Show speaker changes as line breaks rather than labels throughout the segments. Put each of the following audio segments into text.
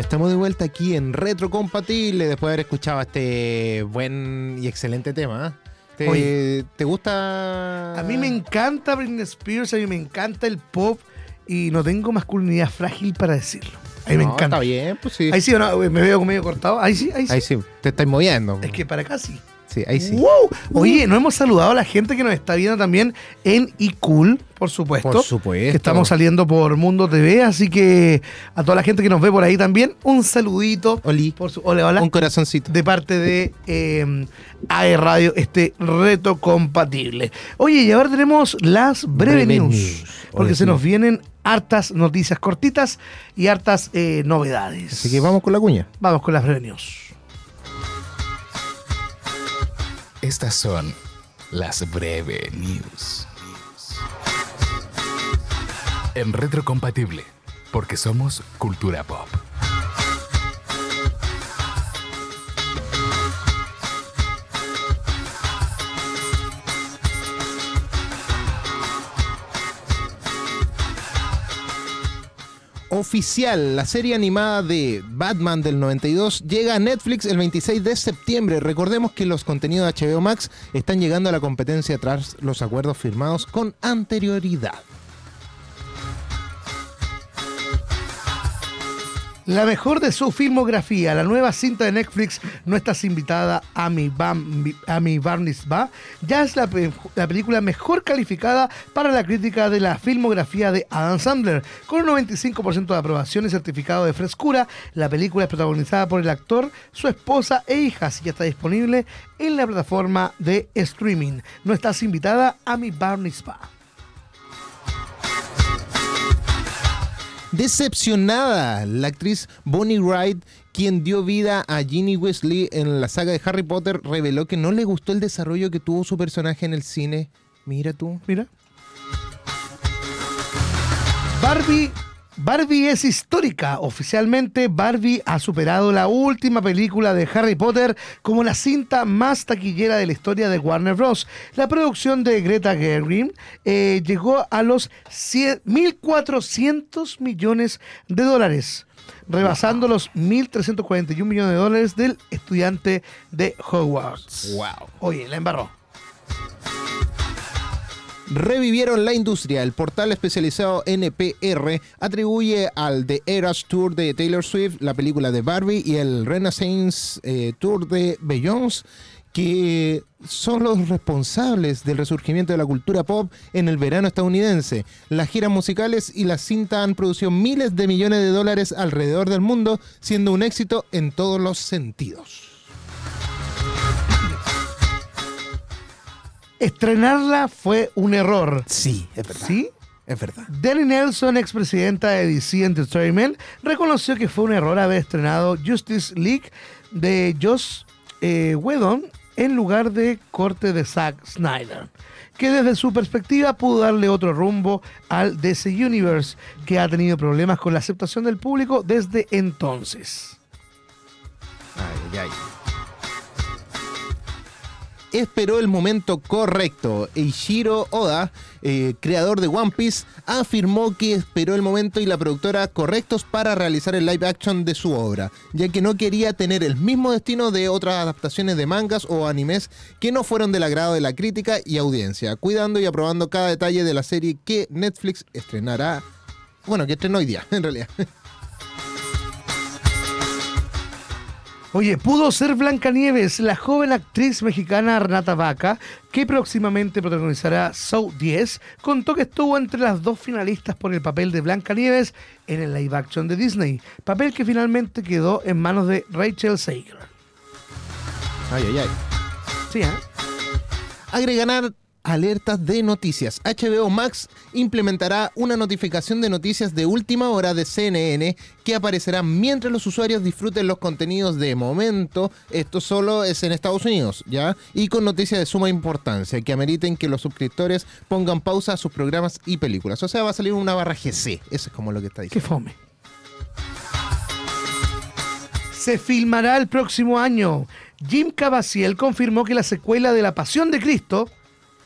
Ya estamos de vuelta aquí en Retrocompatible después de haber escuchado este buen y excelente tema. ¿eh? ¿Te,
Oye.
¿te gusta?
A mí me encanta Britney Spears, a mí me encanta el pop y no tengo masculinidad frágil para decirlo. A mí me encanta.
Está bien, pues sí.
Ahí sí no, me veo medio cortado. Ahí sí, ahí sí.
Ahí sí, te estás moviendo.
Es que para acá sí.
Sí, ahí sí.
¡Wow! Oye, no hemos saludado a la gente que nos está viendo también en iCool, por supuesto.
Por supuesto.
Que estamos saliendo por Mundo TV, así que a toda la gente que nos ve por ahí también, un saludito.
Oli.
Por su, hola, hola.
Un corazoncito.
de parte de eh, AE Radio, este reto compatible. Oye, y ahora tenemos las breve,
Breve
news,
news.
porque se nos vienen hartas noticias cortitas y hartas eh, novedades.
Así que vamos con la cuña.
Vamos con las breve news.
Estas son las breve news. En retrocompatible, porque somos cultura pop.
Oficial, la serie animada de Batman del 92 llega a Netflix el 26 de septiembre. Recordemos que los contenidos de HBO Max están llegando a la competencia tras los acuerdos firmados con anterioridad.
La mejor de su filmografía, la nueva cinta de Netflix, No estás invitada a mi, Bam- a mi Barnes ya es la, la película mejor calificada para la crítica de la filmografía de Adam Sandler. Con un 95% de aprobación y certificado de frescura, la película es protagonizada por el actor, su esposa e hijas y ya está disponible en la plataforma de streaming. No estás invitada a mi Barnes Va.
Decepcionada, la actriz Bonnie Wright, quien dio vida a Ginny Weasley en la saga de Harry Potter, reveló que no le gustó el desarrollo que tuvo su personaje en el cine. Mira tú.
Mira. Barbie. Barbie es histórica. Oficialmente, Barbie ha superado la última película de Harry Potter como la cinta más taquillera de la historia de Warner Bros. La producción de Greta Gerwig eh, llegó a los 100 1.400 millones de dólares, rebasando los 1.341 millones de dólares del estudiante de Hogwarts.
Wow.
Oye, la embarró.
Revivieron la industria. El portal especializado NPR atribuye al The Eras Tour de Taylor Swift, la película de Barbie y el Renaissance eh, Tour de Beyoncé, que son los responsables del resurgimiento de la cultura pop en el verano estadounidense. Las giras musicales y la cinta han producido miles de millones de dólares alrededor del mundo, siendo un éxito en todos los sentidos.
Estrenarla fue un error.
Sí, es verdad.
¿Sí?
Es verdad.
Danny Nelson, expresidenta de DC Entertainment, reconoció que fue un error haber estrenado Justice League de Joss eh, Whedon en lugar de corte de Zack Snyder, que desde su perspectiva pudo darle otro rumbo al DC Universe, que ha tenido problemas con la aceptación del público desde entonces.
Ay, ay, ay. Esperó el momento correcto. Eiichiro Oda, eh, creador de One Piece, afirmó que esperó el momento y la productora correctos para realizar el live action de su obra, ya que no quería tener el mismo destino de otras adaptaciones de mangas o animes que no fueron del agrado de la crítica y audiencia, cuidando y aprobando cada detalle de la serie que Netflix estrenará. Bueno, que estrenó hoy día, en realidad.
Oye, pudo ser Blancanieves, la joven actriz mexicana Renata Vaca, que próximamente protagonizará Show 10, contó que estuvo entre las dos finalistas por el papel de Blancanieves en el live action de Disney, papel que finalmente quedó en manos de Rachel Sager.
Ay, ay, ay.
Sí, ¿eh?
agregarán alertas de noticias. HBO Max implementará una notificación de noticias de última hora de CNN que aparecerá mientras los usuarios disfruten los contenidos de momento. Esto solo es en Estados Unidos, ¿ya? Y con noticias de suma importancia que ameriten que los suscriptores pongan pausa a sus programas y películas. O sea, va a salir una barra GC. Eso es como lo que está
Qué
diciendo.
fome. Se filmará el próximo año. Jim Caviezel confirmó que la secuela de La Pasión de Cristo,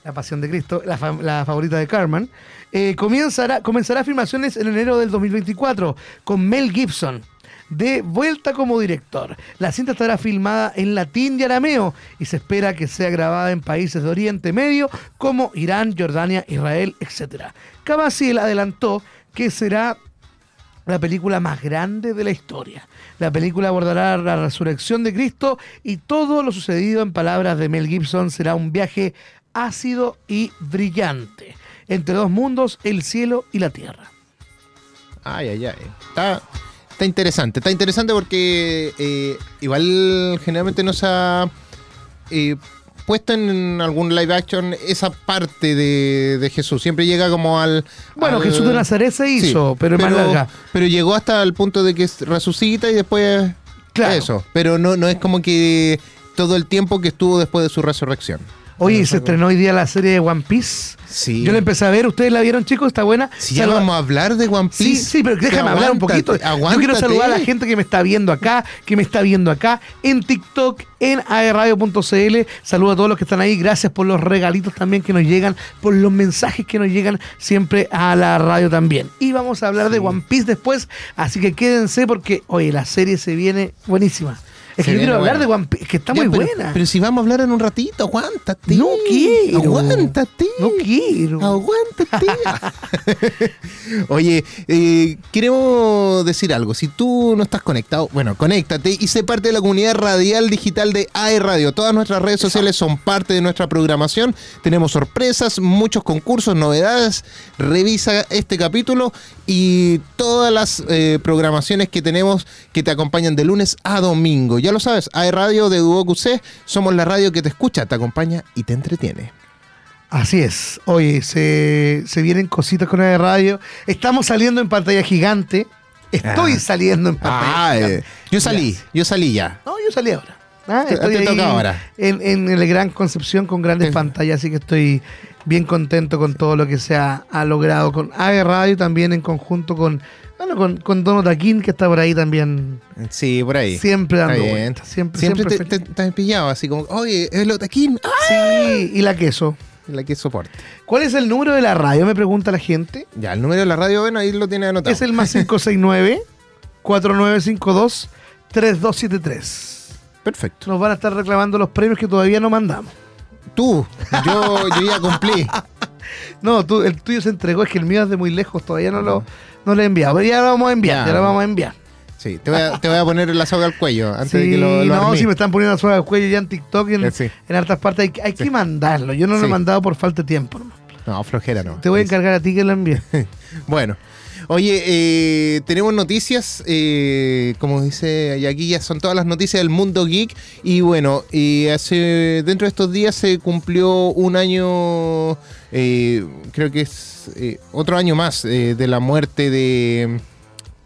La Pasión de Cristo, la, fa- la favorita de Carmen, eh, comenzará, filmaciones en enero del 2024 con Mel Gibson. de vuelta como director. La cinta estará filmada en latín y arameo y se espera que sea grabada en países de Oriente Medio como Irán, Jordania, Israel, etc. Cavaciel adelantó que será la película más grande de la historia. La película abordará la resurrección de Cristo y todo lo sucedido en palabras de Mel Gibson será un viaje ácido y brillante entre dos mundos, el cielo y la tierra.
Ay, ay, ay. Está, está interesante. Está interesante porque eh, igual generalmente no se ha eh, puesto en algún live action esa parte de, de Jesús. Siempre llega como al.
Bueno,
al-
Jesús de Nazaret se
Sí,
hizo, pero es más larga.
pero llegó hasta el punto de que resucita y después.
Claro.
Eso. Pero no, no es como que todo el tiempo que estuvo después de su resurrección.
Oye, se estrenó hoy día la serie de One Piece.
Sí.
Yo la empecé a ver, ¿ustedes la vieron, chicos? ¿Está buena?
Si ya vamos a hablar de One
Sí,
Piece.
sí, pero déjame hablar un poquito.
aguántate,
Yo quiero saludar a la gente que me está viendo acá, que me está viendo acá, en TikTok, en aerradio.cl. Saludo a todos los que están ahí. Gracias por los regalitos también que nos llegan, por los mensajes que nos llegan siempre a la radio también. Y vamos a hablar de One Piece después, así que quédense porque, oye, la serie se viene buenísima. Es que yo quiero hablar de One Piece, que está
Ya,
muy
pero-
buena.
Pero si vamos a hablar en un ratito, aguántate.
no quiero.
Aguántate.
No quiero.
Aguántate. Oye, eh, queremos decir algo. Si tú no estás conectado, bueno, conéctate y sé parte de la comunidad radial digital de AE Radio. Todas nuestras redes sociales son parte de nuestra programación. Tenemos sorpresas, muchos concursos, novedades. Revisa este capítulo y todas las eh, programaciones que tenemos que te acompañan de lunes a domingo. Ya lo sabes, AE Radio de Duoc UC. Somos la radio que te escucha, te acompaña y te entretiene.
Así es. Oye, se, se vienen cositas con la radio. Estamos saliendo en pantalla gigante. Estoy
Ah.
saliendo en pantalla
Ah,
gigante.
eh, yo salí, yo salí ya.
No, yo salí ahora. Ah, estoy
te toca ahora.
En, en el Gran Concepción con grandes pantallas, así que estoy bien contento con todo lo que se ha, ha logrado con AE Radio también en conjunto con, bueno, con, con Dono Taquín, que está por ahí también
Sí, por ahí.
siempre dando vueltas. Siempre,
Siempre,
siempre
te, te- te has pillado así como, oye, es el Otaquín. ¡Ah!
Sí, y la queso.
La que soporte.
¿Cuál es el número de la radio? Me pregunta la gente.
Ya, el número de la radio, bueno, ahí lo tiene anotado.
Es el más 569 4952 3273.
Perfecto.
Nos van a estar reclamando los premios que todavía no mandamos.
Tú, yo, yo ya cumplí.
No, tú, el tuyo se entregó, es que el mío es de muy lejos, todavía no lo, no lo he enviado. Pero ya lo vamos a enviar,
Ya.
ya, lo vamos a enviar.
Sí, te voy a, te voy a poner la soga al cuello antes de
Sí,
que lo, lo
no, si me están poniendo la suave al cuello ya en TikTok y en,
Eh, sí.
en hartas partes, hay, que- hay que mandarlo. Yo no lo he mandado por falta de tiempo.
No, flojera no.
Te voy a encargar a ti que lo envíes.
Bueno, oye, eh, tenemos noticias, eh, como dice y aquí ya son todas las noticias del mundo geek y bueno, y hace dentro de estos días se cumplió un año, eh, creo que es eh, otro año más eh, de la muerte de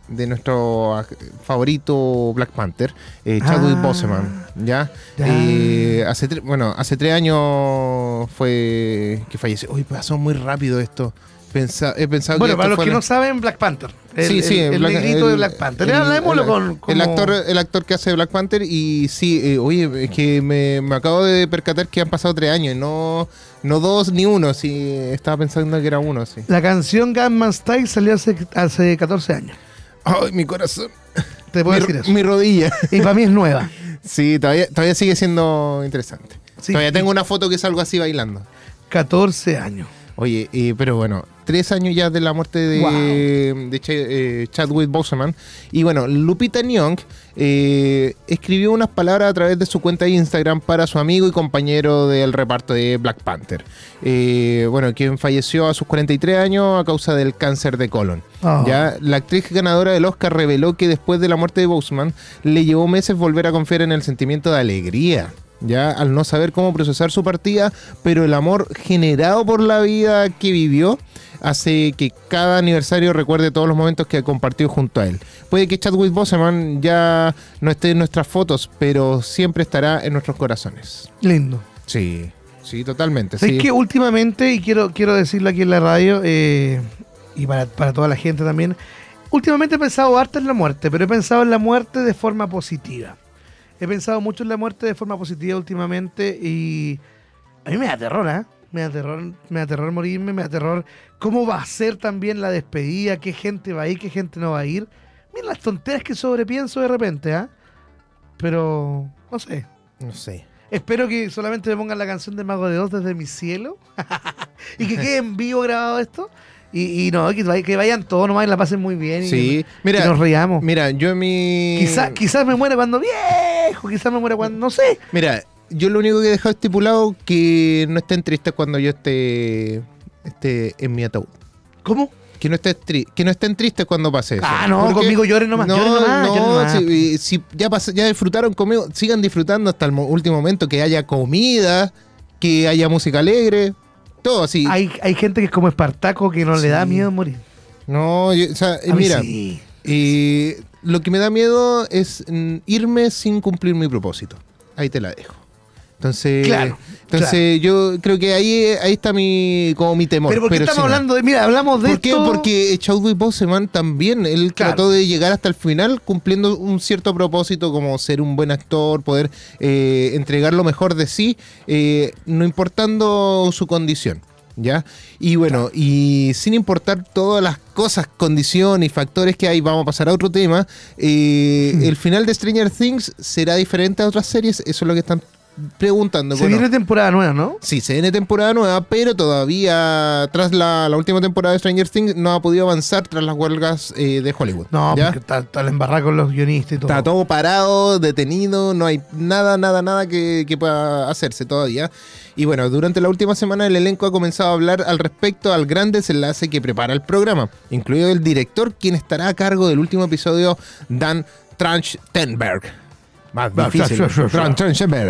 de nuestro favorito Black Panther, eh, Chadwick
Ah.
Boseman, ¿ya?
Ya.
Eh, hace bueno, hace tres años fue que falleció. Uy, pasó muy rápido esto. Pensa- he pensado
bueno,
que
para los que no saben, Black Panther. El,
sí, sí,
el, el
Black-
negrito
el-
de Black Panther. Hablemoslo con, como-
el actor, el actor que hace Black Panther y sí, eh, oye, es que me, me acabo de percatar que han pasado tres años, no, no dos ni uno, sí, estaba pensando que era uno, sí.
La canción Gunman Style salió hace, hace 14 años.
Ay, mi corazón,
Te puedo
mi,
decir eso.
mi rodilla.
Y para mí es nueva.
Sí, todavía, todavía sigue siendo interesante.
Sí.
Todavía tengo una foto que salgo así bailando.
14 años.
Oye, eh, pero bueno, tres años ya de la muerte de,
Wow.
de Ch- eh, Chadwick Boseman. Y bueno, Lupita Nyong eh, escribió unas palabras a través de su cuenta de Instagram para su amigo y compañero del reparto de Black Panther. Eh, bueno, quien falleció a sus 43 años a causa del cáncer de colon.
Oh.
Ya, la actriz ganadora del Oscar reveló que después de la muerte de Boseman le llevó meses volver a confiar en el sentimiento de alegría. Ya, al no saber cómo procesar su partida, pero el amor generado por la vida que vivió hace que cada aniversario recuerde todos los momentos que compartió junto a él. Puede que Chadwick Boseman ya no esté en nuestras fotos, pero siempre estará en nuestros corazones.
Lindo.
Sí, sí, totalmente.
¿Sabes
sí.
que últimamente, y quiero, quiero decirlo aquí en la radio, eh, y para, para toda la gente también, últimamente he pensado harto en la muerte, pero he pensado en la muerte de forma positiva. He pensado mucho en la muerte de forma positiva últimamente y a mí me da terror, ¿eh? Me da terror, me da terror morirme, me da terror cómo va a ser también la despedida, qué gente va a ir, qué gente no va a ir. Mira las tonteras que sobrepienso de repente, ¿ah? Pero, no sé.
No sé.
Espero que solamente me pongan la canción de Mago de Oz desde mi cielo. y que quede en vivo grabado esto. Y, y no, que, vay- que vayan todos nomás y la pasen muy bien. Y
Sí,
que
mira,
nos reamos.
mira, yo en mi...
Quizá- quizás me muera cuando viejo, quizás me muera cuando. No sé.
Mira, yo lo único que he dejado estipulado que no estén tristes cuando yo esté, esté en mi ataúd.
¿Cómo?
Que no, estés tri- que no estén tristes cuando pase eso.
Ah, no,
Porque-
conmigo lloren nomás,
No,
lloren nomás,
no,
lloren nomás.
si, si ya, pas- ya disfrutaron conmigo, sigan disfrutando hasta el mo- último momento, que haya comida, que haya música alegre, todo así.
Hay, hay gente que es como Espartaco que no le da miedo morir.
No, yo- o sea,
A
mira,
sí.
eh, lo que me da miedo es mm, irme sin cumplir mi propósito. Ahí te la dejo. Entonces,
Claro,
entonces yo creo que ahí, ahí está mi como mi temor.
Pero ¿por qué estamos hablando de.? Mira, hablamos de
¿Por qué?
esto.
Porque Chadwick Boseman también, él
Claro.
trató de llegar hasta el final cumpliendo un cierto propósito como ser un buen actor, poder eh, entregar lo mejor de sí, eh, no importando su condición. ¿Ya? Y bueno, y sin importar todas las cosas, condiciones y factores que hay, vamos a pasar a otro tema. eh,
Hmm.
El final de Stranger Things será diferente a otras series, eso es lo que están preguntando.
Se
Bueno,
viene temporada nueva, ¿no?
Sí, se viene temporada nueva, pero todavía tras la, la última temporada de Stranger Things no ha podido avanzar tras las huelgas eh, de Hollywood.
No,
¿ya?
porque está, está la embarrada con los guionistas y todo.
Está todo parado, detenido, no hay nada, nada, nada que, que pueda hacerse todavía. Y bueno, durante la última semana el elenco ha comenzado a hablar al respecto al gran desenlace que prepara el programa, incluido el director, quien estará a cargo del último episodio, Dan Trachtenberg. Más difícil.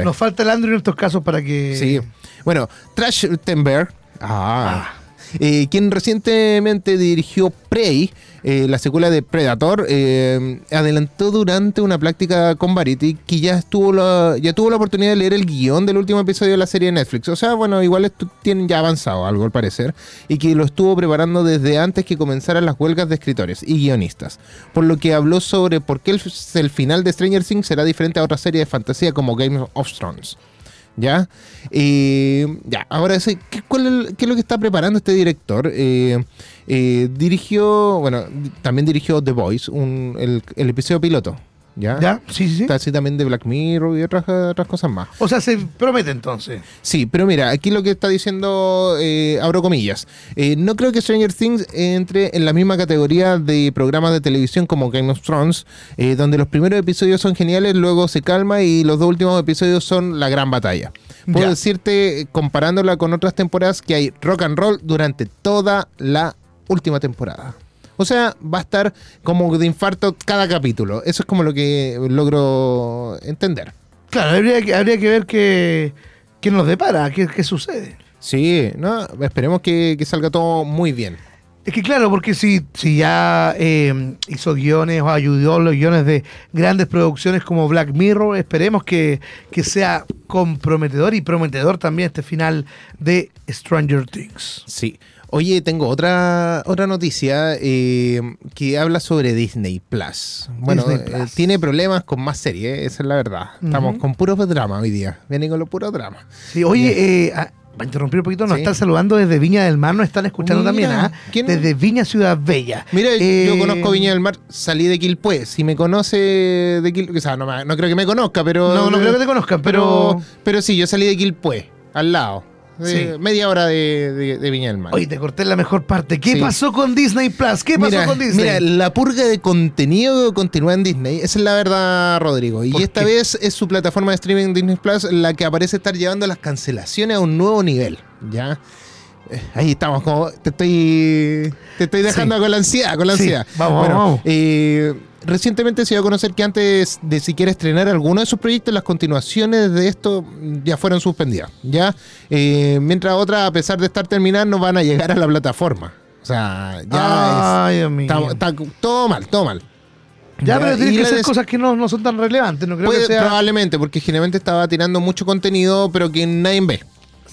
Nos falta el Andrew en estos casos para que.
Sí. Bueno, Trachtenberg, ah, eh, quien recientemente dirigió Prey, eh, la secuela de Predator, eh, adelantó durante una práctica con Variety que ya estuvo ya tuvo la oportunidad de leer el guion del último episodio de la serie de Netflix. O sea, bueno, igual tienen ya avanzado algo al parecer, y que lo estuvo preparando desde antes que comenzaran las huelgas de escritores y guionistas. Por lo que habló sobre por qué el, el final de Stranger Things será diferente a otras series de fantasía como Game of Thrones. ¿Ya? Eh, ya, ahora ¿qué, cuál qué es lo que está preparando este director? Eh, eh, dirigió, bueno, también dirigió The Voice, un- el episodio piloto. ¿Ya?
¿Ya? Sí, sí, sí.
Está así también de Black Mirror y otras, otras cosas más.
O sea, se promete entonces.
Sí, pero mira, aquí lo que está diciendo, eh, abro comillas, eh, no creo que Stranger Things entre en la misma categoría de programas de televisión como Game of Thrones, eh, donde los primeros episodios son geniales, luego se calma y los dos últimos episodios son la gran batalla. Puedo
Ya.
decirte, comparándola con otras temporadas, que hay rock and roll durante toda la última temporada. O sea, va a estar como de infarto cada capítulo. Eso es como lo que logro entender.
Claro, habría que, habría que ver qué, qué nos depara, qué, qué sucede.
Sí, no, esperemos que, que salga todo muy bien.
Es que claro, porque si, si ya eh, hizo guiones o ayudó los guiones de grandes producciones como Black Mirror, esperemos que, que sea comprometedor y prometedor también este final de Stranger Things.
Sí. Oye, tengo otra, otra noticia eh, que habla sobre Disney Plus. Bueno,
Disney
eh, tiene problemas con más series, esa es la verdad. Estamos con puro drama hoy día. Vienen con los puros dramas.
Sí, oye, eh, ah, para interrumpir un poquito, nos
Sí.
están saludando desde Viña del Mar, nos están escuchando
Mira,
también, ¿ah? Desde Viña Ciudad Bella.
Mira,
Eh,
yo conozco Viña del Mar, salí de Quilpué. Si me conoce de Quilpué, o sea, no, creo que me conozca, pero.
No, no creo que te conozcan, pero...
pero, pero sí, yo salí de Quilpué, al lado. De-
Sí.
Media hora de, de- de Viña del Mar.
Oye, te corté la mejor parte. ¿Qué
Sí.
pasó con Disney Plus? ¿Qué pasó
mira,
con Disney?
Mira, la purga de contenido continúa en Disney. Esa es la verdad, Rodrigo. Y
¿Por
esta
qué?
vez es su plataforma de streaming Disney Plus la que aparece estar llevando las cancelaciones a un nuevo nivel. ¿Ya? Eh, Ahí estamos, como te estoy, te estoy dejando
Sí.
con la ansiedad, con la ansiedad.
vamos,
Bueno,
vamos.
eh, recientemente se dio a conocer que antes de siquiera estrenar alguno de sus proyectos, las continuaciones de esto ya fueron suspendidas. ¿ya? Eh, mientras otras, a pesar de estar terminadas, no van a llegar a la plataforma. O sea, ya
Ay,
es, está, está todo mal, todo mal.
Ya, pero tienen
y
que ser cosas que no, no son tan relevantes. No creo
puede-
que sea.
Probablemente, porque generalmente estaba tirando mucho contenido, pero que nadie ve.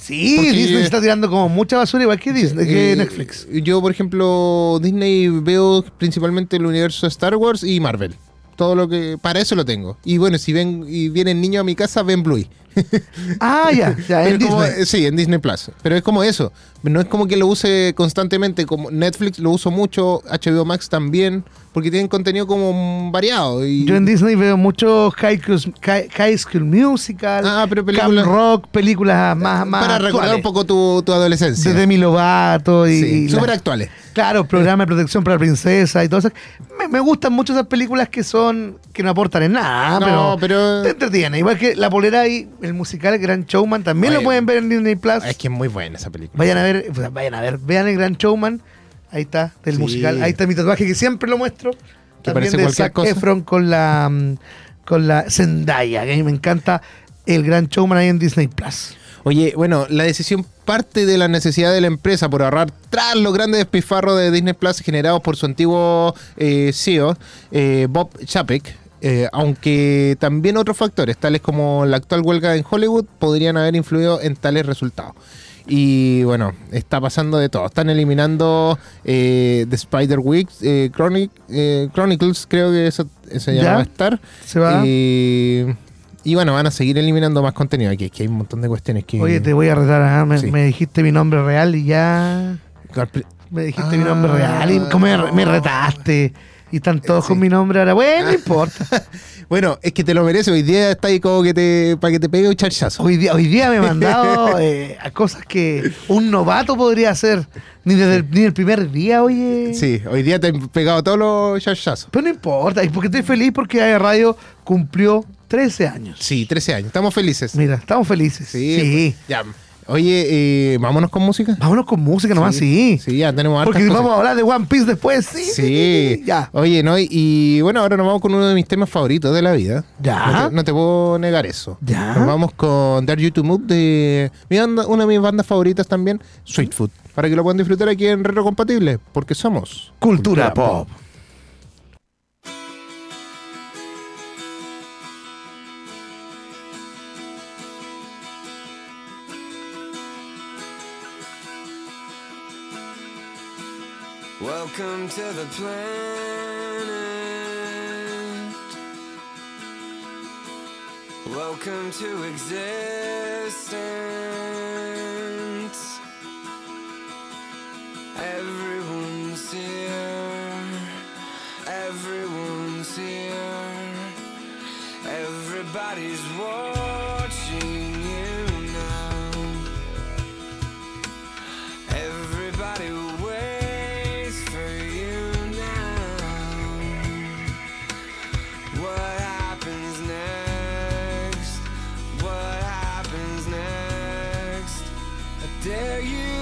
Sí,
porque-
Disney está tirando como mucha basura igual que Disney, que
Eh,
Netflix.
Yo, por ejemplo, Disney veo principalmente el universo de Star Wars y Marvel. Todo lo que. Para eso lo tengo. Y bueno, si ven y vienen niños a mi casa, ven Bluey.
Ah, ya, ya, en
como-
Disney.
eh, sí, en Disney Plus. Pero es como eso. No es como que lo use constantemente. Como Netflix lo uso mucho, HBO Max también, porque tienen contenido como variado. Y,
Yo en Disney veo mucho High, School- High- School Musical,
Ah, pero
Camp
películas-
Rock, películas más, más
para recordar
actuales.
un poco tu, tu adolescencia.
de Demi Lovato y,
Sí,
y
súper
la-
actuales.
Claro, programa de protección para la princesa y todo eso. Me, me gustan mucho esas películas que son que no aportan en nada,
No,
pero,
pero-
te entretiene. Igual que La Polera y el musical Gran Showman también
Oye,
lo pueden ver en Disney Plus.
Es que es muy buena esa película.
Vayan a ver, vayan a ver, vean el Gran Showman. Ahí está, del
Sí.
musical. Ahí está mi tatuaje que siempre lo muestro.
Que
También
parece
de
cualquier
Zac
cosa.
Efron con la mm, con la Zendaya, que a mí me encanta el Gran Showman ahí en Disney Plus.
Oye, bueno, la decisión parte de la necesidad de la empresa por ahorrar tras los grandes despilfarros de Disney Plus generados por su antiguo eh, CEO, eh, Bob Chapek. eh, aunque también otros factores, tales como la actual huelga en Hollywood, podrían haber influido en tales resultados. Y bueno, está pasando de todo. Están eliminando eh, The Spider-Week eh, Chronic- eh, Chronicles, creo que eso, ¿Ya? va a estar.
Se va.
Eh, y bueno, van a seguir eliminando más contenido. Aquí, aquí hay un montón de cuestiones que.
Oye, te voy a retar, ah, me,
Sí.
me dijiste mi nombre real y ya. Me dijiste mi nombre
Ah.
real y como me, me retaste. Y están todos
Sí.
con mi nombre ahora. Bueno, no importa.
Bueno, es que te lo mereces. Hoy día está ahí como que te. para que te pegue un charchazo.
Hoy día, hoy día me he mandado eh, a cosas que un novato podría hacer. Ni desde el, ni el primer día, oye.
Sí, hoy día te han pegado todos los charchazos.
Pero no importa, y porque estoy feliz porque Radio cumplió 13 años.
Sí, 13 años. Estamos felices.
Mira, estamos felices.
Sí.
Sí.
Ya. Oye, eh, vámonos con música.
Vámonos con música nomás, sí.
Sí, ya tenemos
porque
cosas.
vamos a hablar de One Piece después, sí.
Sí.
Ya.
Oye, no, y, y bueno, ahora nos vamos con uno de mis temas favoritos de la vida.
Ya.
No te, no te puedo negar eso.
Ya.
Nos vamos con Dare You to Move de mi banda- una de mis bandas favoritas también, Sweet Food. Para que lo puedan disfrutar aquí en Retro Compatible, porque somos
Cultura pop.
Welcome to the planet. Welcome to existence. Everyone's here. Everyone's here. Everybody's dare you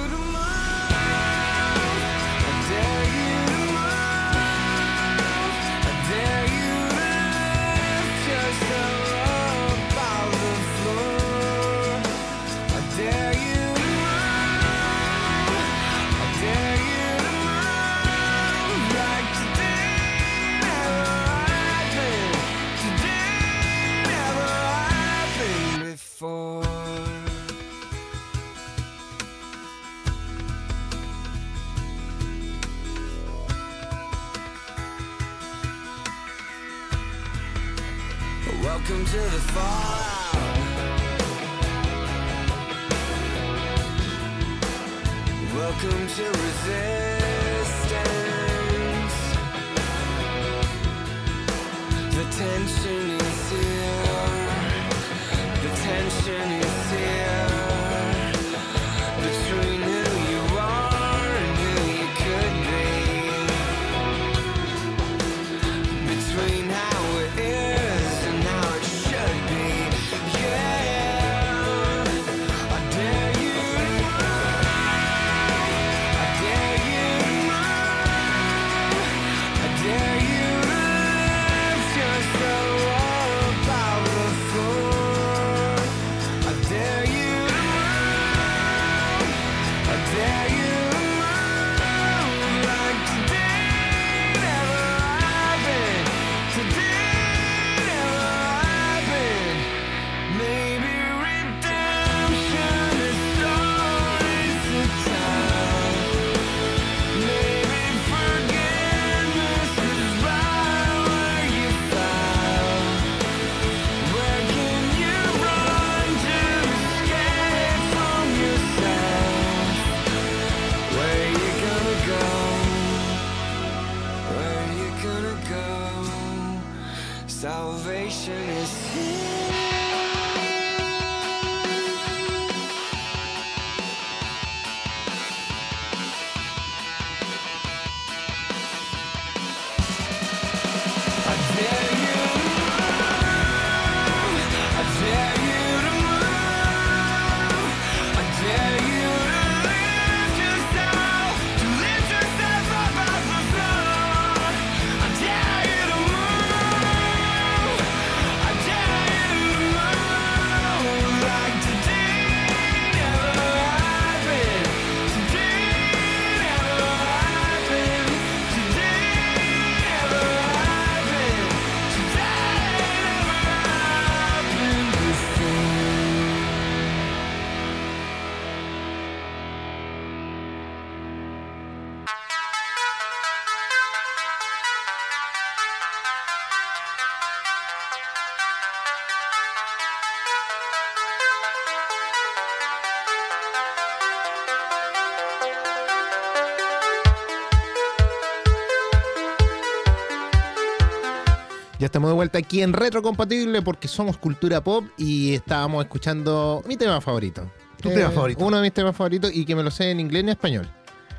Ya estamos de vuelta aquí en Retrocompatible porque somos cultura pop y estábamos escuchando mi tema favorito. Eh,
¿Tu tema favorito?
Uno de mis temas favoritos y que me lo sé en inglés y en español.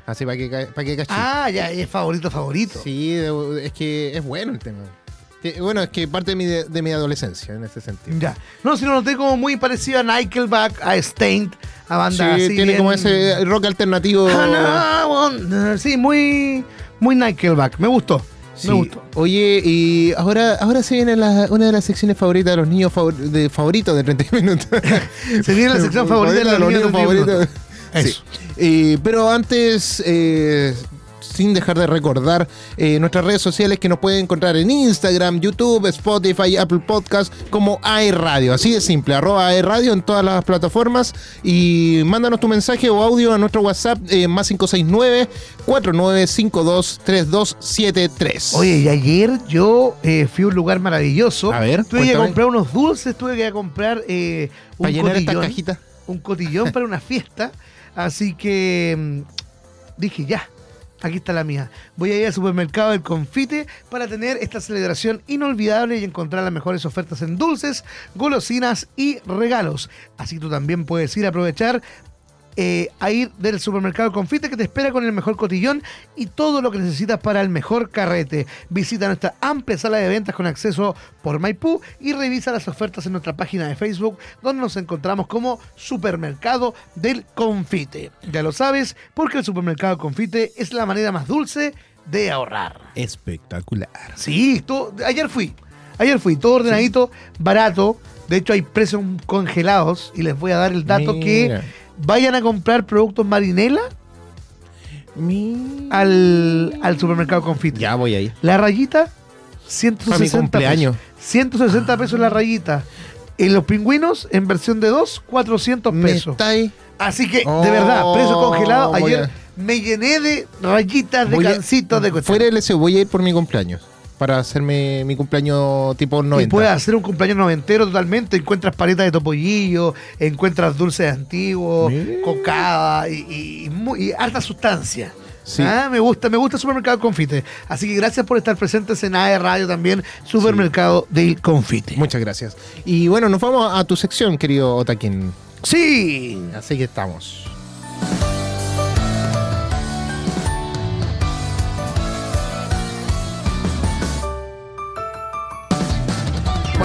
Así para que, para que cachis.
Ah, ya, es favorito, favorito.
Sí, es que es bueno el tema. Bueno, es que parte de mi, de mi adolescencia en ese sentido.
Ya. No, si lo noté como muy parecido a Nickelback, a Stained, a banda
Sí,
así
tiene
bien-
como ese rock alternativo.
Hannah Wonder. Sí, muy, muy Nickelback. Me gustó.
Sí.
Me gustó.
Oye, y ahora, ahora se viene la- una de las secciones favoritas de los niños favor- de favoritos de 30 minutos.
Se viene la sección favorita de los niños de 30 minutos. Eso.
Sí. Eh, pero antes, eh, sin dejar de recordar eh, nuestras redes sociales que nos pueden encontrar en Instagram, YouTube, Spotify, Apple Podcast como iRadio. Así de simple, arroba iRadio en todas las plataformas. Y mándanos tu mensaje o audio a nuestro WhatsApp eh, más 569 4952 3273.
Oye, y ayer yo eh, fui a un lugar maravilloso.
A ver,
tuve que comprar unos dulces, tuve que comprar eh, un
para esta cajita.
un cotillón para una fiesta. Así que mm, dije, ya, aquí está la mía. Voy a ir al supermercado del confite para tener esta celebración inolvidable y encontrar las mejores ofertas en dulces, golosinas y regalos. Así tú también puedes ir a aprovechar. Eh, a ir del supermercado Confite que te espera con el mejor cotillón y todo lo que necesitas para el mejor carrete. Visita nuestra amplia sala de ventas con acceso por Maipú y revisa las ofertas en nuestra página de Facebook donde nos encontramos como Supermercado del Confite. Ya lo sabes, porque el Supermercado Confite es la manera más dulce de ahorrar.
Espectacular.
Sí, todo- ayer fui. Ayer fui, todo ordenadito, barato. De hecho, hay precios congelados y les voy a dar el dato
Mira.
que vayan a comprar productos Marinela
Mi-
al, al supermercado Confite.
Ya voy ahí.
La rayita,
Para
160
mi cumpleaños.
pesos. 160 pesos la rayita. Y los pingüinos, en versión de 2, 400
Me
pesos.
está ahí.
Así que,
Oh,
de verdad, precio congelado.
voy
Ayer
a-
me llené de rayitas, de
Voy a-
gancitos, de cuestiones.
Fuera del SEO, voy a ir por mi cumpleaños. Para hacerme mi cumpleaños tipo 90.
Y puedes hacer un cumpleaños noventero totalmente. Encuentras paletas de topollillo, encuentras dulces antiguos, cocada y, y, muy- y harta sustancia.
Sí.
Ah, me gusta, me gusta el supermercado Confite. Así que gracias por estar presentes en AE Radio también, supermercado del Confite.
Muchas gracias. Y bueno, nos vamos a tu sección, querido Otakin.
Sí.
Así que estamos.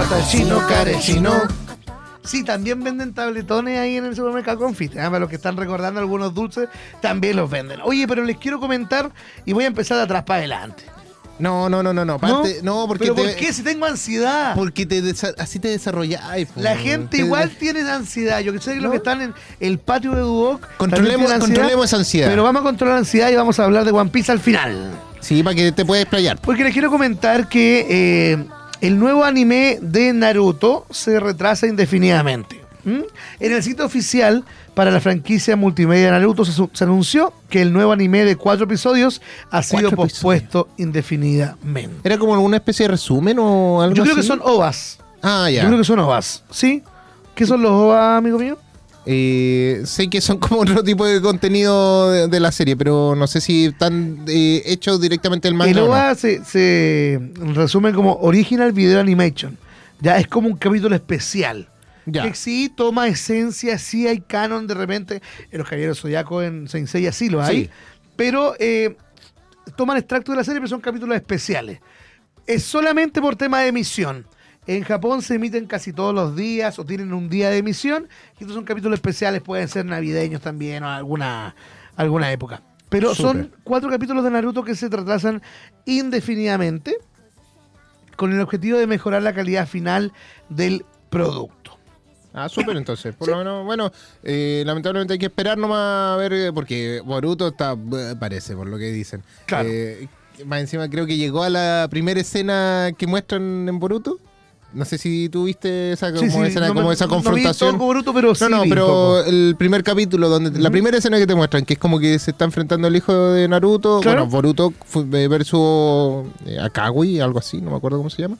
Guatachino, carechino. Sí, también venden tabletones ahí en el supermercado Confite. Ah, para los que están recordando algunos dulces, también los venden. Oye, pero les quiero comentar y voy a empezar de atrás para adelante.
No, no, no, no, no. parte- no, porque
¿Pero
te,
por qué? Si tengo ansiedad.
Porque te desa- así te desarrolláis. po.
La gente
Te-
igual tiene ansiedad. Yo sé que los que están en el patio de Duoc.
Controlemos,
ansiedad,
controlemos esa ansiedad.
Pero vamos a controlar la ansiedad y vamos a hablar de One Piece al final.
Sí, para que te puedas explayar.
Porque les quiero comentar que eh, el nuevo anime de Naruto se retrasa indefinidamente. ¿Mm? En el sitio oficial para la franquicia multimedia de Naruto se, anunció que el nuevo anime de cuatro episodios ha sido pospuesto indefinidamente.
¿Era como alguna especie de resumen o algo
Yo creo que
así?
son OVAs.
Ah, ya.
Yo creo que son OVAs. ¿Sí? ¿Qué son los OVAs, amigo mío?
Eh, sé que son como otro tipo de contenido de, de la serie, pero no sé si están eh, hechos directamente del manga.
El
o no.
OVA se, se resume como Original Video Animation. Ya es como un capítulo especial.
Ya.
Que sí toma esencia, sí hay canon de repente. En los Caballeros Zodiaco en Saint Seiya sí lo hay.
Sí.
Pero eh, toman extractos de la serie, pero son capítulos especiales. Es solamente por tema de emisión. En Japón se emiten casi todos los días o tienen un día de emisión. Y estos son capítulos especiales, pueden ser navideños también o alguna, alguna época. Pero son cuatro capítulos de Naruto que se retrasan indefinidamente con el objetivo de mejorar la calidad final del producto.
Ah, súper entonces. Por lo menos, bueno, eh, lamentablemente hay que esperar nomás a ver, eh, porque Boruto está, eh, parece, por lo que dicen.
Claro.
Eh, más encima creo que llegó a la primera escena que muestran en Boruto. No sé si tú viste esa, como
Sí, sí,
escena,
no me-
como esa
no vi
confrontación.
todo Boruto, pero sí
no, no, pero el primer capítulo, donde la primera escena que te muestran, que es como que se está enfrentando el hijo de Naruto,
Claro.
bueno, Boruto eh, versus eh, Akagui, algo así, no me acuerdo cómo se llama.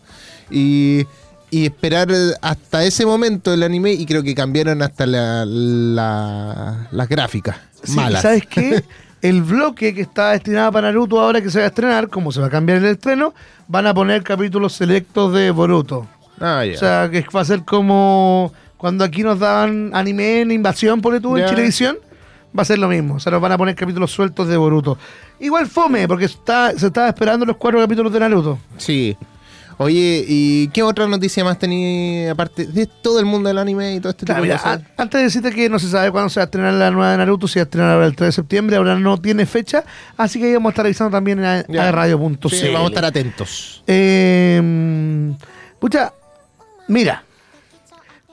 Y, y esperar eh, hasta ese momento el anime, y creo que cambiaron hasta la, la- las gráficas.
Sí,
malas.
¿Sabes qué? El bloque que está destinado para Naruto ahora que se va a estrenar, como se va a cambiar el estreno, van a poner capítulos selectos de Boruto.
Ah, ya.
O sea, que va a ser como cuando aquí nos daban anime en Invasión, por tú, en. Chilevisión. Va a ser lo mismo. O sea, nos van a poner capítulos sueltos de Boruto. Igual fome, porque está, se estaba esperando los cuatro capítulos de Naruto.
Sí. Oye, ¿y qué otra noticia más tenía aparte de todo el mundo del anime y todo este
Claro,
tipo de
mira,
cosas?
antes de decirte que no se sabe cuándo se va a estrenar la nueva de Naruto, se va a estrenar ahora el 3 de septiembre, ahora no tiene fecha, así que vamos a estar revisando también en
Ya.
radio.cl.
Sí, vamos a estar atentos.
Eh, pucha, mira,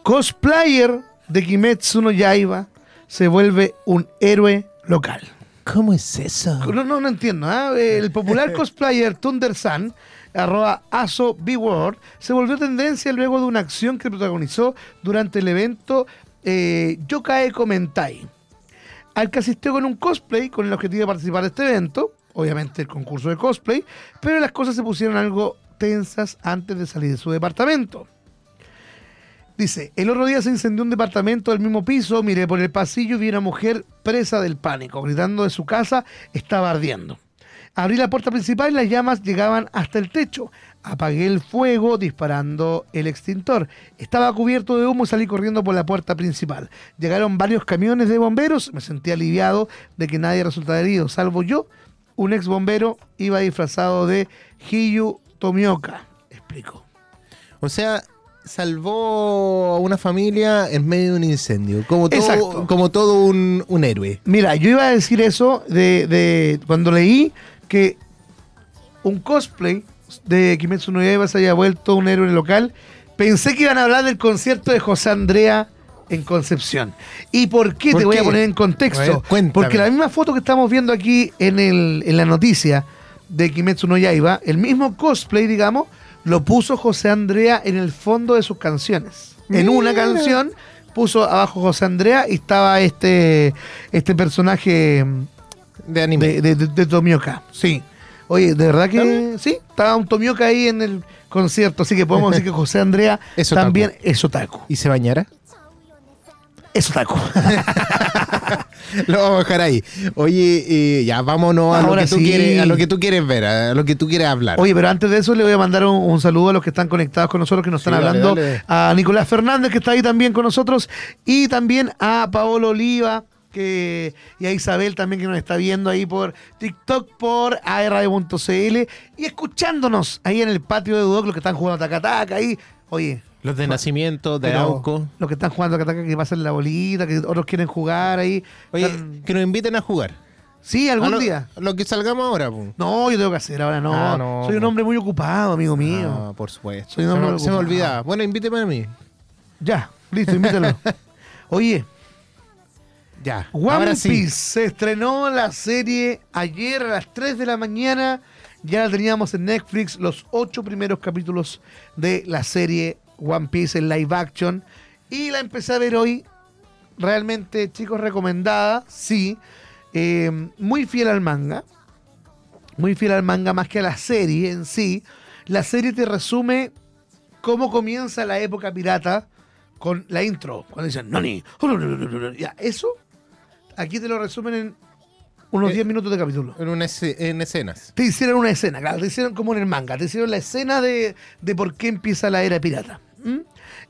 cosplayer de Kimetsu no Yaiba se vuelve un héroe local.
¿Cómo es eso?
No, no, no entiendo. ¿ah? El popular cosplayer Thunder Sun, arroba Aso B-World, se volvió tendencia luego de una acción que protagonizó durante el evento eh, Yokae Komentai. Al que asistió con un cosplay con el objetivo de participar de este evento, obviamente el concurso de cosplay, pero las cosas se pusieron algo tensas antes de salir de su departamento. Dice, el otro día se incendió un departamento del mismo piso, miré por el pasillo vi una mujer presa del pánico, gritando de su casa, estaba ardiendo. Abrí la puerta principal y las llamas llegaban hasta el techo. Apagué el fuego disparando el extintor. Estaba cubierto de humo y salí corriendo por la puerta principal. Llegaron varios camiones de bomberos. Me sentí aliviado de que nadie resultara herido, salvo yo. Un ex bombero iba disfrazado de Hiyu Tomioka. Explico.
O sea, salvó a una familia en medio de un incendio. Como todo,
Exacto.
como todo un, un héroe.
Mira, yo iba a decir eso de, de cuando leí que un cosplay de Kimetsu no Yaiba se haya vuelto un héroe local. Pensé que iban a hablar del concierto de José Andrea en Concepción. ¿Y por qué?
¿Por
Te voy a poner en contexto.
ver.
Porque la misma foto que estamos viendo aquí en, el, en la noticia de Kimetsu no Yaiba, el mismo cosplay, digamos, lo puso José Andrea en el fondo de sus canciones. En una canción puso abajo José Andrea y estaba este, este personaje
De anime.
de, de, de- de Tomioka. Sí. Oye, de verdad que sí, estaba un Tomioka ahí en el concierto, así que podemos decir que José Andrea
Es
también es otaku.
¿Y se bañara?
Es otaku.
Lo vamos a dejar ahí. Oye, eh, ya vámonos a lo, que tú
sí.
quieres, a lo que tú quieres ver, a lo que tú quieres hablar.
Oye, pero antes de eso le voy a mandar un, un saludo a los que están conectados con nosotros, que nos
Sí,
están
dale,
hablando.
dale.
A Nicolás Fernández, que está ahí también con nosotros, y también a Paolo Oliva. Que, y a Isabel también que nos está viendo ahí por TikTok, por ARradio.cl y escuchándonos ahí en el patio de Dudoc, los que están jugando taca-taca ahí. Oye,
Los de nacimiento, de
pero
Auco.
los que están jugando taca-taca que pasan la bolita, que otros quieren jugar ahí.
Oye,
Están-
que nos inviten a jugar.
sí,
A
algún día.
Lo que salgamos ahora, pues.
No, yo tengo que hacer ahora, no.
Ah, no,
Soy un hombre muy ocupado, amigo mío.
Ah, por supuesto.
Soy un
se, me, se me olvidaba. Bueno, invíteme a mí.
Ya, listo, invítalo. Oye,
Ya.
One
ahora
Piece
sí.
se estrenó la serie ayer a las 3 de la mañana. Ya la teníamos en Netflix, los ocho primeros capítulos de la serie One Piece en live action. Y la empecé a ver hoy. Realmente, chicos, recomendada, sí. Eh, muy fiel al manga. Muy fiel al manga más que a la serie en sí. La serie te resume cómo comienza la época pirata con la intro. Cuando dicen, Nani. Ya, eso aquí te lo resumen en unos
Eh,
10 minutos de capítulo.
En, una esce- en escenas.
Te hicieron una escena, claro, te hicieron como en el manga, te hicieron la escena de, de por qué empieza la era pirata. ¿Mm?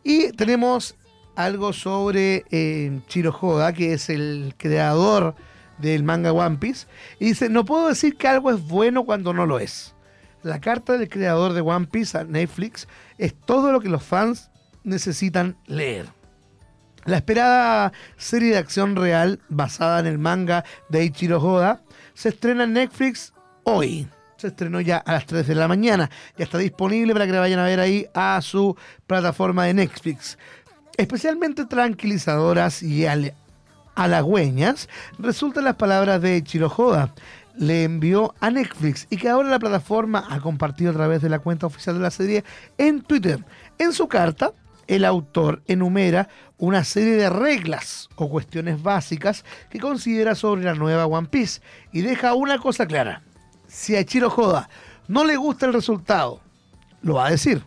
Y tenemos algo sobre eh, Chiro Hoda, que es el creador del manga One Piece. Y dice, no puedo decir que algo es bueno cuando no lo es. La carta del creador de One Piece a Netflix es todo lo que los fans necesitan leer. La esperada serie de acción real basada en el manga de Ichiro Hoda se estrena en Netflix hoy. Se estrenó ya a las 3 de la mañana. Ya está disponible para que la vayan a ver ahí a su plataforma de Netflix. Especialmente tranquilizadoras y halagüeñas resultan las palabras de Ichiro Hoda. Le envió a Netflix y que ahora la plataforma ha compartido a través de la cuenta oficial de la serie en Twitter. En su carta, el autor enumera una serie de reglas o cuestiones básicas que considera sobre la nueva One Piece y deja una cosa clara. Si a Ichiro Hoda no le gusta el resultado, lo va a decir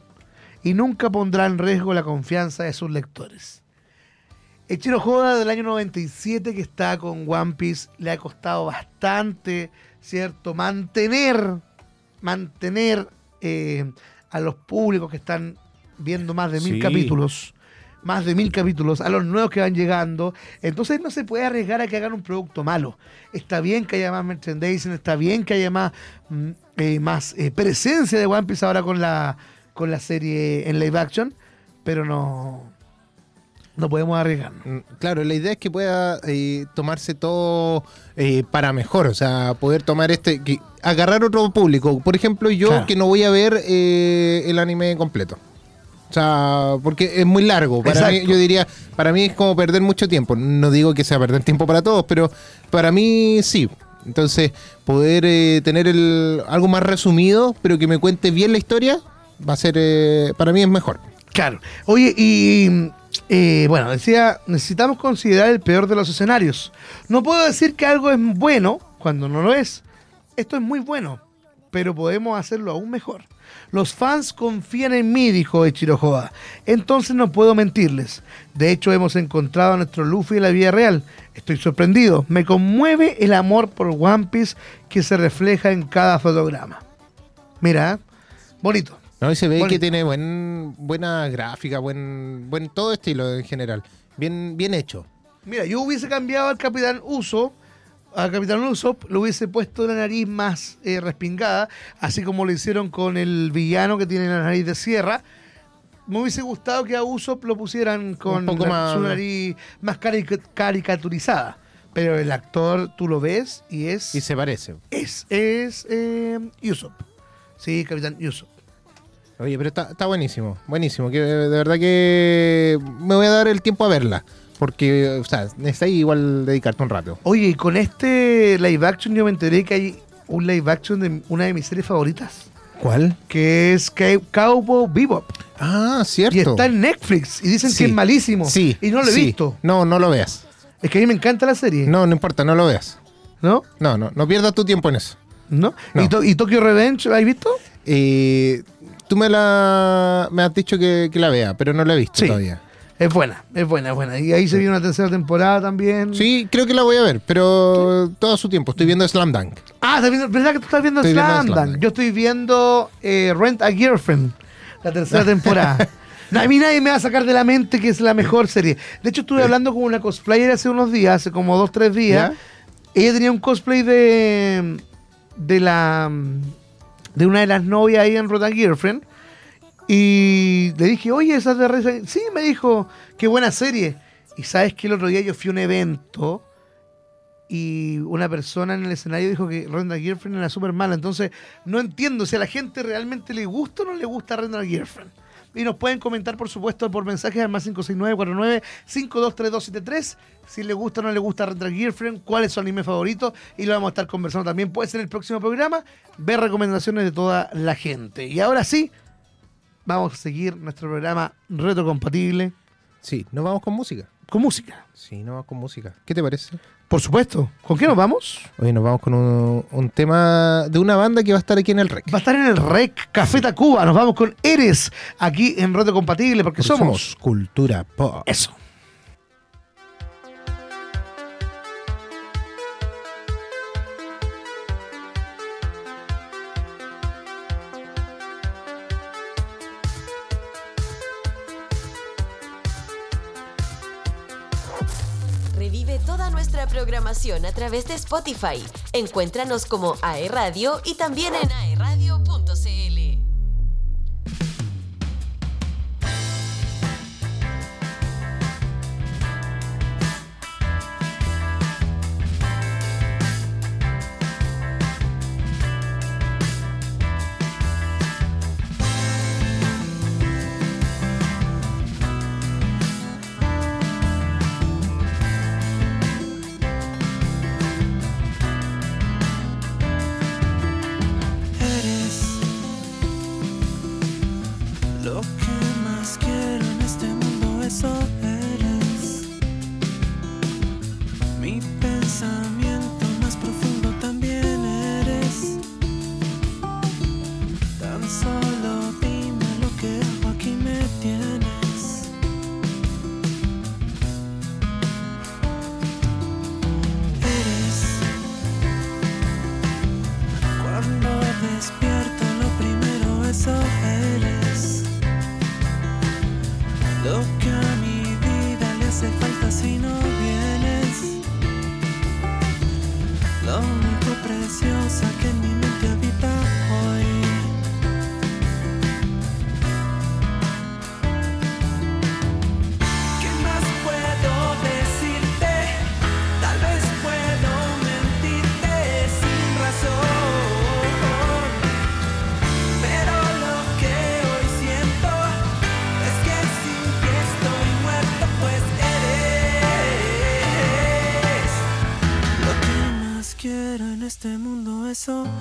y nunca pondrá en riesgo la confianza de sus lectores. Ichiro Hoda del año 97 que está con One Piece le ha costado bastante, ¿cierto? Mantener, mantener eh, a los públicos que están viendo más de mil
Sí.
capítulos, más de mil capítulos, a los nuevos que van llegando. Entonces no se puede arriesgar a que hagan un producto malo. Está bien que haya más merchandising, está bien que haya más, mm, eh, más eh, presencia de One Piece ahora con la, con la serie en live action, pero no, no podemos arriesgar.
Mm, Claro, la idea es que pueda eh, tomarse todo eh, para mejor, o sea, poder tomar este, que, agarrar otro público. Por ejemplo, yo
Claro.
que no voy a ver eh, el anime completo. O sea, porque es muy largo. Para mí, yo diría, para mí es como perder mucho tiempo. No digo que sea perder tiempo para todos, pero para mí sí. Entonces, poder eh, tener el, algo más resumido, pero que me cuente bien la historia, va a ser, eh, para mí es mejor.
Claro. Oye, y eh, bueno, decía, necesitamos considerar el peor de los escenarios. No puedo decir que algo es bueno cuando no lo es. Esto es muy bueno, pero podemos hacerlo aún mejor. Los fans confían en mí, dijo Ichiro Hoda. Entonces no puedo mentirles. De hecho, hemos encontrado a nuestro Luffy en la vida real. Estoy sorprendido. Me conmueve el amor por One Piece que se refleja en cada fotograma. Mira, bonito.
No, y se ve
Bonito.
que tiene buen, buena gráfica, buen, buen todo estilo en general. Bien, bien hecho.
Mira, yo hubiese cambiado al Capitán Uso, al Capitán Usopp, lo hubiese puesto la nariz más eh, respingada, así como lo hicieron con el villano que tiene la nariz de sierra. Me hubiese gustado que a Usopp lo pusieran con
Un poco
la-
más-
su nariz más carica- caricaturizada. Pero el actor, tú lo ves y es.
Y se parece.
Es, es eh, Usopp. Sí, Capitán Usopp.
Oye, pero está, está buenísimo, buenísimo. Que de verdad que me voy a dar el tiempo a verla. Porque, o sea, necesitas igual dedicarte un rato.
Oye, y con este live action yo me enteré que hay un live action de una de mis series favoritas.
¿Cuál?
que es Cowboy Bebop.
Ah, cierto.
Y está en Netflix. Y dicen
Sí.
que es malísimo.
Sí.
Y no lo he
sí.
visto.
No, no lo veas.
Es que a mí me encanta la serie.
No, no importa, no lo veas.
¿No?
No, no, no pierdas tu tiempo en eso.
¿No?
No.
¿Y, To- y Tokyo Revenge, ¿la has visto?
Eh, tú me la me has dicho que, que la vea, pero no la he visto
Sí.
todavía.
Es buena, es buena, es buena. Y ahí se viene una tercera temporada también.
Sí, creo que la voy a ver, pero todo su tiempo. Estoy viendo Slam Dunk.
Ah, ¿estás viendo- ¿verdad que tú estás viendo Slam
Slam
Dunk? Yo estoy viendo eh, Rent a Girlfriend, la tercera temporada. A mí nadie me va a sacar de la mente que es la mejor serie. De hecho, estuve hablando con una cosplayer hace unos días, hace como dos, tres días.
¿Ya?
Ella tenía un cosplay de. de la. de una de las novias ahí en Rent a Girlfriend. Y le dije, oye, esa es de Resident Sí, me dijo, qué buena serie. Y sabes que el otro día yo fui a un evento y una persona en el escenario dijo que Renda Girlfriend era súper mala. Entonces, no entiendo si a la gente realmente le gusta o no le gusta Renda Girlfriend. Y nos pueden comentar, por supuesto, por mensajes al más 569-49-523273 si le gusta o no le gusta Renda Girlfriend, cuál es su anime favorito. Y lo vamos a estar conversando también. Puede ser en el próximo programa, ver recomendaciones de toda la gente. Y ahora sí, vamos a seguir nuestro programa retrocompatible
Sí, nos vamos con música.
con música.
Sí, nos vamos con música. ¿Qué te parece?
Por supuesto. ¿Con qué nos vamos?
Hoy nos vamos con un, un tema de una banda que va a estar aquí en el REC.
Va a estar en el REC Café Tacuba. Nos vamos con Eres aquí en Reto Compatible porque,
Porque
somos,
cultura pop.
eso.
programación a través de Spotify. Encuéntranos como AE Radio y también en aeradio.cl.
So.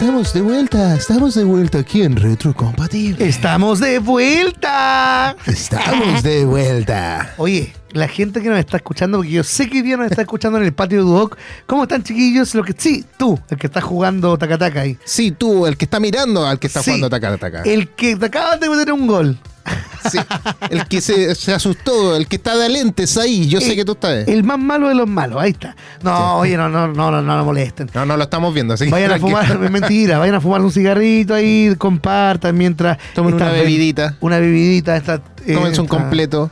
Estamos de vuelta. Estamos de vuelta aquí en Retrocompatible.
¡Estamos de vuelta!
Estamos de vuelta.
Oye, la gente que nos está escuchando, porque yo sé que hoy día nos está escuchando en el patio de Duoc. ¿Cómo están, chiquillos? Lo que sí, tú, el que está jugando tacataca ahí.
Sí, tú, el que está mirando al que está
Sí,
jugando taca taca.
El que te acaba de meter un gol.
Sí, el que se, se asustó, el que está de lentes ahí. Yo sé
Eh,
que tú estás.
El más malo de los malos, ahí está. No, oye, no, no, no, no, no lo molesten.
No, no lo estamos viendo, así
Vayan a fumar, es mentira, vayan a fumar un cigarrito ahí, compartan mientras.
Tomen una bebidita.
Una bebidita, esta, eh,
Tómense un completo.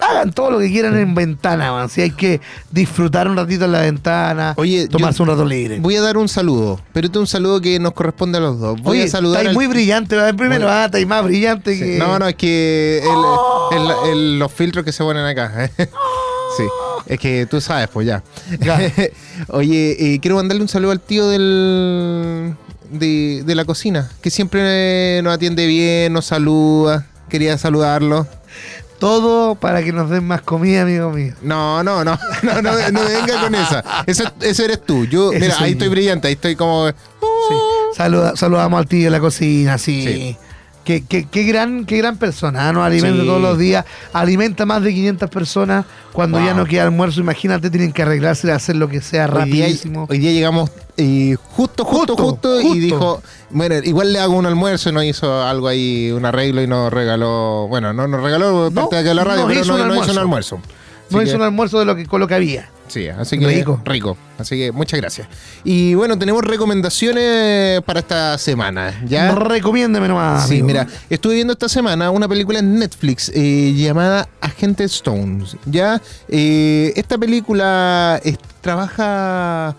Hagan todo lo que quieran en ventana, man. Si hay que disfrutar un ratito en la ventana,
Oye,
tomarse un rato libre.
Voy a dar un saludo, pero este es un saludo que nos corresponde a los dos. Voy
Oye,
a saludar.
estáis
al-
muy brillante, ¿verdad? primero,
Bueno.
ah, estáis más brillante
Sí.
que.
No, no, es que el- el- el- los filtros que se ponen acá. sí, es que tú sabes, pues ya.
Ya.
Oye, eh, quiero mandarle un saludo al tío del de, de la cocina, que siempre nos atiende bien, nos saluda. Quería saludarlo.
Todo para que nos den más comida, amigo mío.
No, no, no, no, no, no venga con esa. Eso, eso eres tú. Yo,
Ese
mira, ahí
yo.
estoy brillante, ahí estoy como.
Sí. Saluda- saludamos al tío de la cocina, sí.
Sí.
Qué, qué- qué gran, qué gran persona, nos alimenta
Sí.
todos los días, alimenta más de 500 personas. Cuando
Wow.
ya no queda almuerzo, imagínate, tienen que arreglarse y hacer lo que sea
Hoy día,
rapidísimo.
hoy día llegamos eh, justo, justo,
Justo,
justo,
justo.
y dijo, bueno, igual le hago un almuerzo y nos hizo algo ahí, un arreglo y nos regaló, bueno, no nos regaló
No,
parte de la radio, pero
hizo
no, hizo un
almuerzo.
almuerzo.
no
Así
hizo
que-
un almuerzo de lo que, con lo que había.
Sí, así que
Rico.
rico. Así que muchas gracias. Y bueno, tenemos recomendaciones para esta semana, ¿ya?
Recomiéndeme nomás.
Sí,
amigo.
mira, estuve viendo esta semana una película en Netflix eh, llamada Agente Stones. Ya, Eh, esta película es- trabaja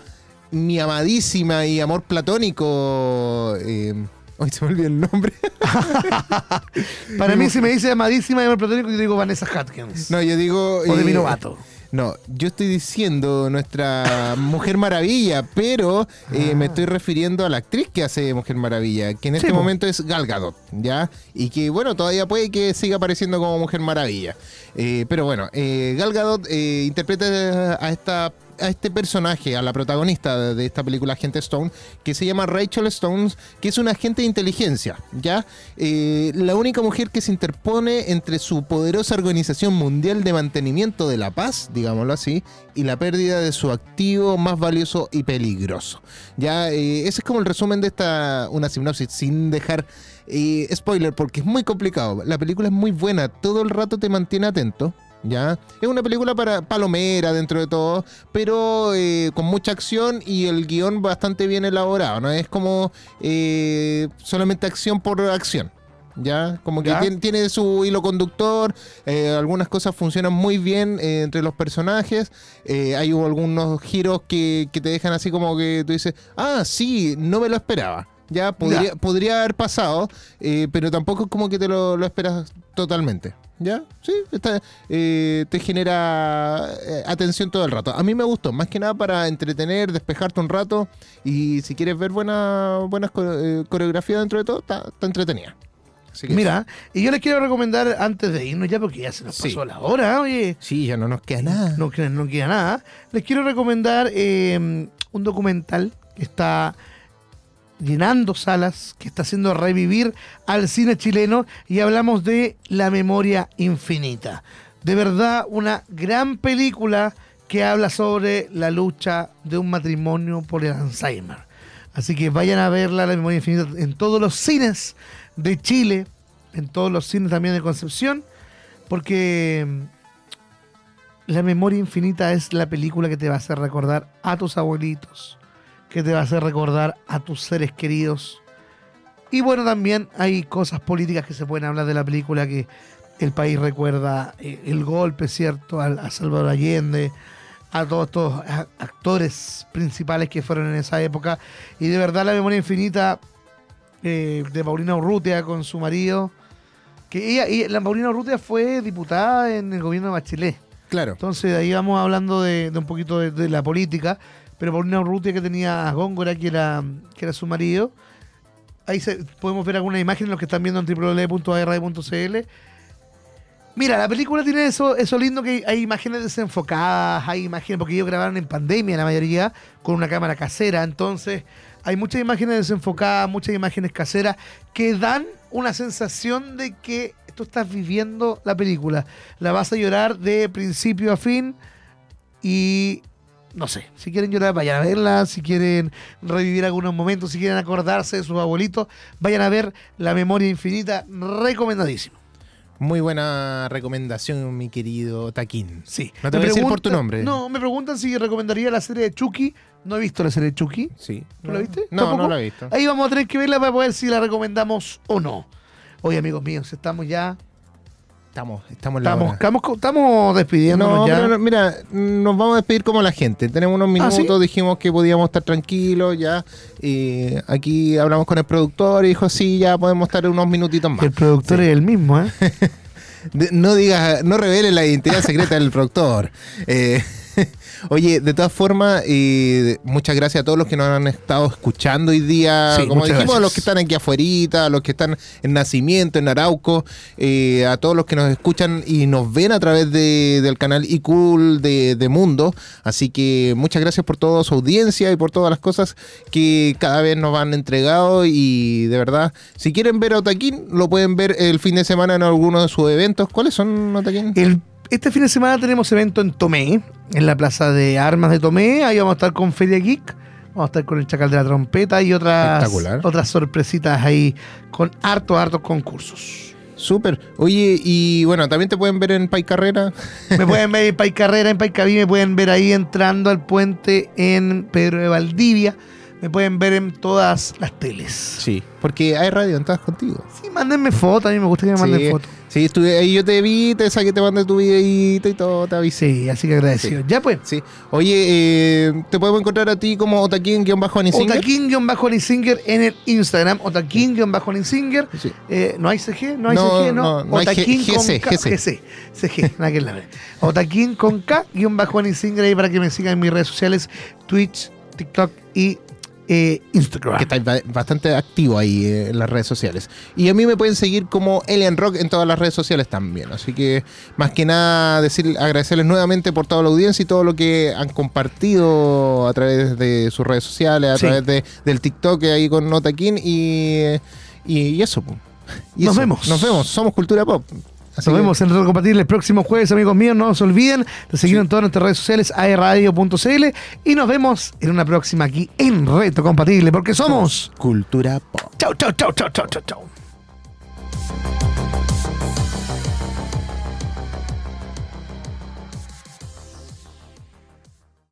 mi amadísima y amor platónico. Eh, hoy se me olvidó el nombre.
Para mí, si me dice amadísima y amor platónico, yo digo Vanessa Hudgens.
no, yo digo.
o de
eh,
mi novato.
No, yo estoy diciendo nuestra Mujer Maravilla, pero eh, me estoy refiriendo a la actriz que hace Mujer Maravilla, que en este
Ah. Sí,
momento es Gal Gadot, ¿ya? Y que, bueno, todavía puede que siga apareciendo como Mujer Maravilla. Eh, pero bueno, eh, Gal Gadot eh, interpreta a esta a este personaje, a la protagonista de esta película Agente Stone, que se llama Rachel Stones, que es una agente de inteligencia, ¿ya? Eh, la única mujer que se interpone entre su poderosa organización mundial de mantenimiento de la paz, digámoslo así, y la pérdida de su activo más valioso y peligroso. Ya, eh, ese es como el resumen de esta, una sinopsis, sin dejar eh, spoiler, porque es muy complicado. La película es muy buena, todo el rato te mantiene atento. ¿Ya? Es una película para palomera dentro de todo, pero eh, con mucha acción y el guion bastante bien elaborado, ¿no? Es como eh, solamente acción por acción. ¿Ya? Como que
¿Ya?
tiene, tiene su hilo conductor, eh, algunas cosas funcionan muy bien eh, entre los personajes, eh, hay algunos giros que, que te dejan así como que tú dices, ah, sí, no me lo esperaba. Ya podría,
Ya.
podría haber pasado, eh, pero tampoco es como que te lo, lo esperas totalmente. ¿Ya? Sí, está, eh, te genera eh, atención todo el rato. A mí me gustó, más que nada para entretener, despejarte un rato y si quieres ver buena, buenas co- eh, coreografía dentro de todo, está, está entretenida. Así que
Mira, y yo les quiero recomendar antes de irnos ya, porque ya se nos
Sí.
pasó la hora, oye.
Sí, ya no nos queda nada.
No, no queda nada. Les quiero recomendar eh, un documental que está llenando salas, que está haciendo revivir al cine chileno y hablamos de La memoria infinita. De verdad, una gran película que habla sobre la lucha de un matrimonio por el Alzheimer. Así que vayan a verla, La memoria infinita, en todos los cines de Chile, en todos los cines también de Concepción, porque mm, la memoria infinita es la película que te va a hacer recordar a tus abuelitos, que te va a hacer recordar a tus seres queridos. Y bueno, también hay cosas políticas que se pueden hablar de la película que el país recuerda eh, el golpe, ¿cierto? A, Salvador Allende, a todos estos actores principales que fueron en esa época. Y de verdad la memoria infinita eh, de Paulina Urrutia con su marido, que ella, ella- la Paulina Urrutia fue diputada en el gobierno de Bachelet.
Claro.
Entonces, de ahí vamos hablando de, de un poquito de, de la política. Pero Paulina Urrutia que tenía Góngora, que era, que era su marido. Ahí podemos ver algunas imágenes, los que están viendo en www.arradio.cl. Mira, la película tiene eso, eso lindo que hay imágenes desenfocadas, hay imágenes, porque ellos grabaron en pandemia la mayoría, con una cámara casera. Entonces, Hay muchas imágenes desenfocadas, muchas imágenes caseras que dan una sensación de que tú estás viviendo la película. La vas a llorar de principio a fin y no sé, si quieren llorar, vayan a verla, si quieren revivir algunos momentos, si quieren acordarse de sus abuelitos, vayan a ver La Memoria Infinita, recomendadísimo.
Muy buena recomendación, mi querido Taquín.
Sí.
No te
Me
voy a decir por tu nombre.
No, me preguntan si recomendaría la serie de Chucky. No he visto la serie de Chucky.
Sí.
¿Tú la viste?
No,
¿Tampoco?
no la he visto.
Ahí vamos a tener que verla para poder si la recomendamos o no. Oye, amigos míos, estamos ya.
Estamos, estamos en la
Estamos, estamos, estamos despidiéndonos
No,
ya.
no, mira, nos vamos a despedir como la gente. Tenemos unos
¿Ah,
minutos,
sí?
dijimos que podíamos estar tranquilos ya. Eh, aquí hablamos con el productor y dijo, sí, ya podemos estar unos minutitos más.
El productor es el mismo, ¿eh?
No digas, no reveles la identidad secreta del productor. Eh, oye, de todas formas, eh, muchas gracias a todos los que nos han estado escuchando hoy día.
Sí,
Como dijimos, a los que están aquí afuera, a los que están en Nacimiento, en Arauco, eh, a todos los que nos escuchan y nos ven a través de- del canal iCool de, de Mundo. Así que muchas gracias por toda su audiencia y por todas las cosas que cada vez nos han entregado. Y de verdad, si quieren ver a Otaquín, lo pueden ver el fin de semana en alguno de sus eventos. ¿Cuáles son, Otaquín?
El- este fin de semana tenemos evento en Tomé, en la plaza de armas de Tomé. Ahí vamos a estar con Feria Geek. Vamos a estar con el Chacal de la Trompeta y otras, otras sorpresitas ahí con harto, hartos concursos.
Súper. Oye, y bueno, también te pueden ver en Pai Carrera.
Me pueden ver en Pai Carrera, en Pai Caví, me pueden ver ahí entrando al puente en Pedro de Valdivia. Me pueden ver en todas las teles.
Sí, porque hay radio en todas contigo.
Sí, mándenme fotos, a mí me gusta que me manden
sí,
fotos.
sí, estuve ahí, yo te vi, te saqué, te mandé tu videito y todo, te avisé.
Sí, así que agradecido. Ya pues.
Sí. Oye, eh, te podemos encontrar a ti como Otaquín-Anisinger.
Otaquín-Anisinger en el Instagram. Otaquín-Anisinger.
Sí.
Eh, ¿No hay CG? No hay
No,
CG, ¿no?
no,
Otaquín con K.
GC.
CG, nada que la. Otaquín con K, guion bajo Anisinger ahí para que me sigan en mis redes sociales, Twitch, TikTok y eh, Instagram.
Que está ba- bastante activo ahí eh, en las redes sociales. Y a mí me pueden seguir como Alien Rock en todas las redes sociales también. Así que, más que nada, decir, agradecerles nuevamente por toda la audiencia y todo lo que han compartido a través de sus redes sociales, a
Sí.
través de, del TikTok ahí con Notaquín y, y, y eso. Y
Nos
eso.
vemos.
Nos vemos. Somos Cultura Pop. Así
Nos vemos en Reto Compatible el próximo jueves, amigos míos. No se olviden de seguirnos en todas nuestras redes sociales, aerradio.cl. Y nos vemos en una próxima aquí en Reto Compatible, porque somos.
Cultura Pop.
Chau, chau, chau, chau, chau, chau, chau.